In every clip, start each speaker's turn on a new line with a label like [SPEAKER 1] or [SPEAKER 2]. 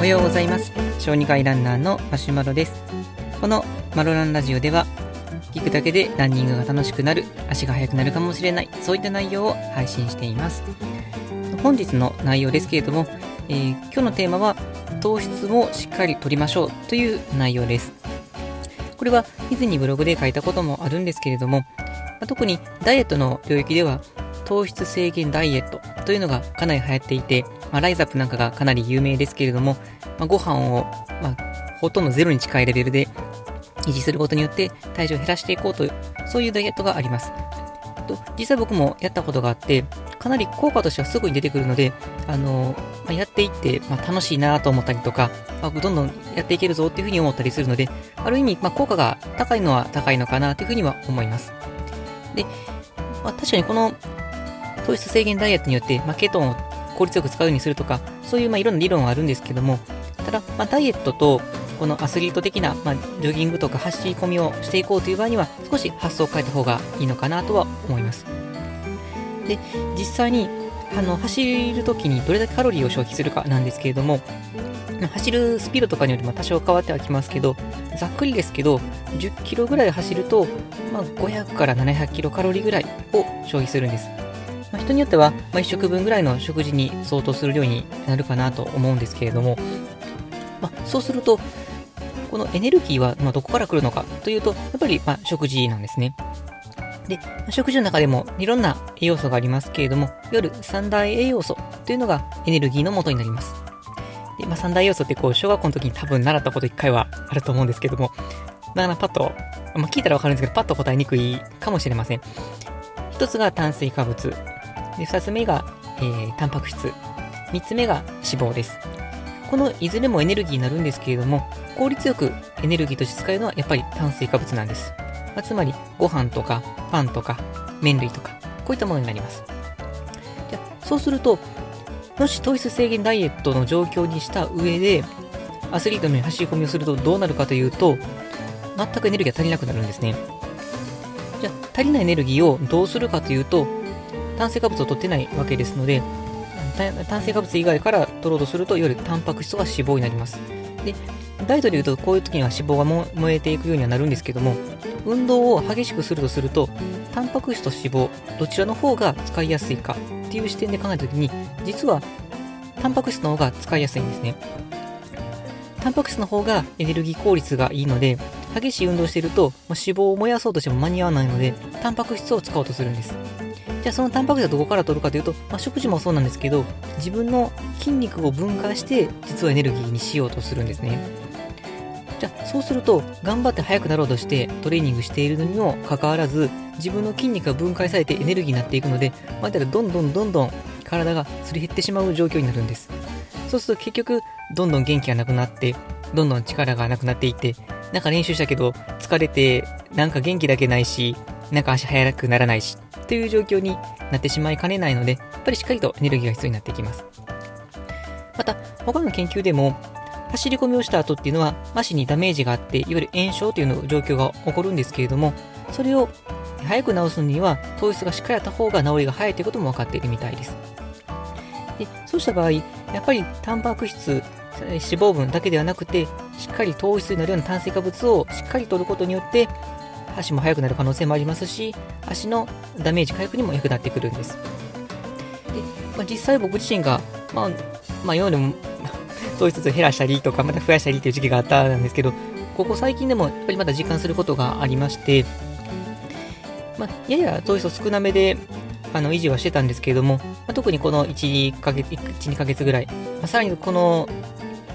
[SPEAKER 1] おはようございます。小児科医ランナーのマシュマロです。このマロランラジオでは聞くだけでランニングが楽しくなる足が速くなるかもしれないそういった内容を配信しています。本日の内容ですけれども、えー、今日のテーマは糖質もしっかりとりましょうという内容です。これは以前にブログで書いたこともあるんですけれども、ま特にダイエットの領域では糖質制限ダイエットというのがかなり流行っていて、まあ、ライザップなんかがかなり有名ですけれども、まあ、ご飯を、まあ、ほとんどゼロに近いレベルで維持することによって体重を減らしていこうという、そういうダイエットがあります。と実際僕もやったことがあって、かなり効果としてはすぐに出てくるので、あのまあ、やっていって、まあ、楽しいなと思ったりとか、まあ、どんどんやっていけるぞっていうふうに思ったりするので、ある意味、まあ、効果が高いのは高いのかなというふうには思います。で、まあ、確かにこの糖質制限ダイエットによって、ま、ケトンを効率よく使うようにするとか、そういう、まあ、いろんな理論はあるんですけども、ただ、ま、ダイエットとこのアスリート的な、ま、ジョギングとか走り込みをしていこうという場合には、少し発想を変えた方がいいのかなとは思います。で、実際に、あの、走るときにどれだけカロリーを消費するかなんですけれども、走るスピードとかによりも多少変わってはきますけど、ざっくりですけど、10キロぐらい走ると、まあ、500から700キロカロリーぐらいを消費するんです。まあ、人によっては、まあ、1食分ぐらいの食事に相当する量になるかなと思うんですけれども、まあ、そうすると、このエネルギーは、まどこから来るのかというと、やっぱり、ま食事なんですね。で、食事の中でもいろんな栄養素がありますけれども、いわゆる三大栄養素というのがエネルギーの元になります。で、まあ、三大栄養素ってこう、小学校の時に多分習ったこと一回はあると思うんですけども、なかなかパッと、まあ、聞いたらわかるんですけど、パッと答えにくいかもしれません。一つが炭水化物。で、二つ目が、えー、タンパク質。三つ目が脂肪です。このいずれもエネルギーになるんですけれども、効率よくエネルギーとして使えるのはやっぱり炭水化物なんです。まあ、つまり、ご飯とかパンとか麺類とか、こういったものになります。じゃそうすると、もし糖質制限ダイエットの状況にした上で、アスリートのように走り込みをするとどうなるかというと、全くエネルギーが足りなくなるんですね。じゃあ、足りないエネルギーをどうするかというと、炭水化物を取ってないわけですので、炭水化物以外から取ろうとすると、いわゆるタンパク質が脂肪になります。で、ダイエットで言うと、こういう時には脂肪が燃えていくようにはなるんですけども、運動を激しくするとすると、タンパク質と脂肪、どちらの方が使いやすいかっていう視点で考えた時に、実は、タンパク質の方が使いやすいんですね。タンパク質の方がエネルギー効率がいいので、激しい運動していると、脂肪を燃やそうとしても間に合わないので、タンパク質を使おうとするんです。じゃあそのタンパク質はどこから取るかというと、まあ、食事もそうなんですけど、自分の筋肉を分解して、実はエネルギーにしようとするんですね。じゃあそうすると、頑張って速くなろうとしてトレーニングしているのにもかかわらず、自分の筋肉が分解されてエネルギーになっていくので、まあ、だどんどんどんどん体がすり減ってしまう状況になるんです。そうすると結局、どんどん元気がなくなって、どんどん力がなくなっていって、なんか練習したけど疲れて、なんか元気だけないし、なんか足速くならないし、という状況になってしまいかねないので、やっぱりしっかりとエネルギーが必要になってきます。また、他の研究でも、走り込みをした後っていうのは、足にダメージがあって、いわゆる炎症というの状況が起こるんですけれども、それを早く治すには、糖質がしっかりあった方が治りが早いということも分かっているみたいです。でそうした場合、やっぱりタンパク質、脂肪分だけではなくて、しっかり糖質になるような炭水化物をしっかりとることによって、足も速くなる可能性もありますし、足のダメージ回復にも役立ってくるんです。で、まあ、実際僕自身が、まあ、まあ、今までも 糖質を減らしたりとか、また増やしたりという時期があったんですけど、ここ最近でもやっぱりまた実感することがありまして、まあ、やや糖質少なめで、あの維持はしてたんですけれども、まあ、特にこの1、2ヶ月、1、2ヶ月ぐらい、まあ、さらにこの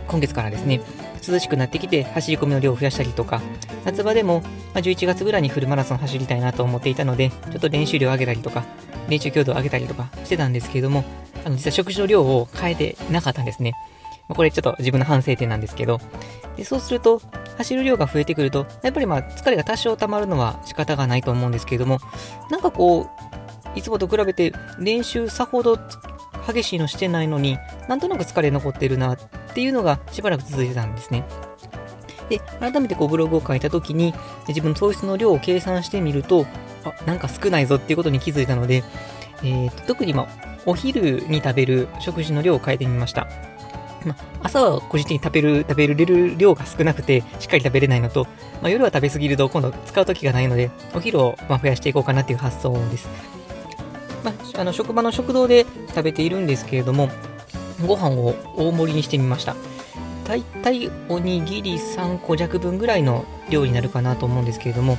[SPEAKER 1] 今月からですね、涼しくなってきて走り込みの量を増やしたりとか、夏場でも、ま11月ぐらいにフルマラソン走りたいなと思っていたので、ちょっと練習量を上げたりとか、練習強度を上げたりとかしてたんですけれども、あの実は食事の量を変えてなかったんですね。まこれちょっと自分の反省点なんですけど、でそうすると、走る量が増えてくると、やっぱりまあ疲れが多少溜まるのは仕方がないと思うんですけれども、なんかこう、いつもと比べて練習さほど激しいのしてないのに、なんとなく疲れ残ってるなっていうのがしばらく続いてたんですね。で、改めてこうブログを書いたときに、自分の糖質の量を計算してみると、あ、なんか少ないぞっていうことに気づいたので、えーと、特にまあ、お昼に食べる食事の量を変えてみました。ま朝は個人的に食べる、食べれる量が少なくて、しっかり食べれないのと、まあ、夜は食べ過ぎると今度使う時がないので、お昼をま増やしていこうかなっていう発想です。まあ、あの職場の食堂で食べているんですけれども、ご飯を大盛りにしてみました。だいたいおにぎり3個弱分ぐらいの量になるかなと思うんですけれども、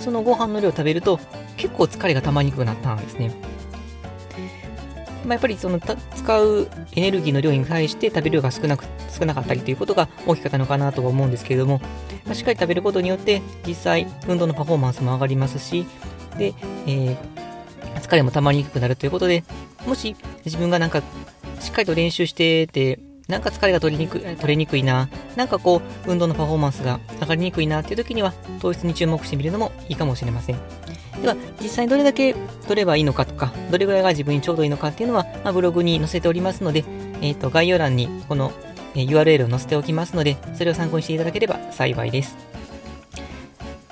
[SPEAKER 1] そのご飯の量を食べると結構疲れが溜まりにくくなったんですね。まあ、やっぱりその使うエネルギーの量に対して食べる量が少なく少なかったりということが大きかったのかなとは思うんですけれども、まあ、しっかり食べることによって実際運動のパフォーマンスも上がりますし、で、えー、疲れも溜まりにくくなるということで、もし自分がなんかしっかりと練習してて、なんか疲れが取りにく取れにくいな、なんかこう、運動のパフォーマンスが上がりにくいなっていう時には、糖質に注目してみるのもいいかもしれません。では、実際にどれだけ取ればいいのかとか、どれぐらいが自分にちょうどいいのかっていうのは、まあ、ブログに載せておりますので、えっ、ー、と、概要欄にこの、え URL を載せておきますので、それを参考にしていただければ幸いです。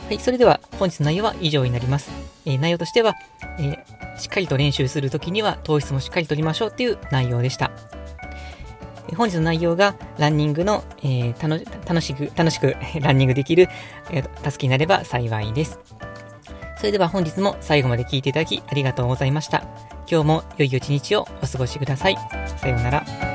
[SPEAKER 1] はい、それでは本日の内容は以上になります。えー、内容としては、えー、しっかりと練習するときには糖質もしっかりとりましょうっていう内容でした。本日の内容がランニングの、えー、楽しく、楽しく ランニングできる、えー、助けになれば幸いです。それでは本日も最後まで聴いていただきありがとうございました。今日も良い一日をお過ごしください。さようなら。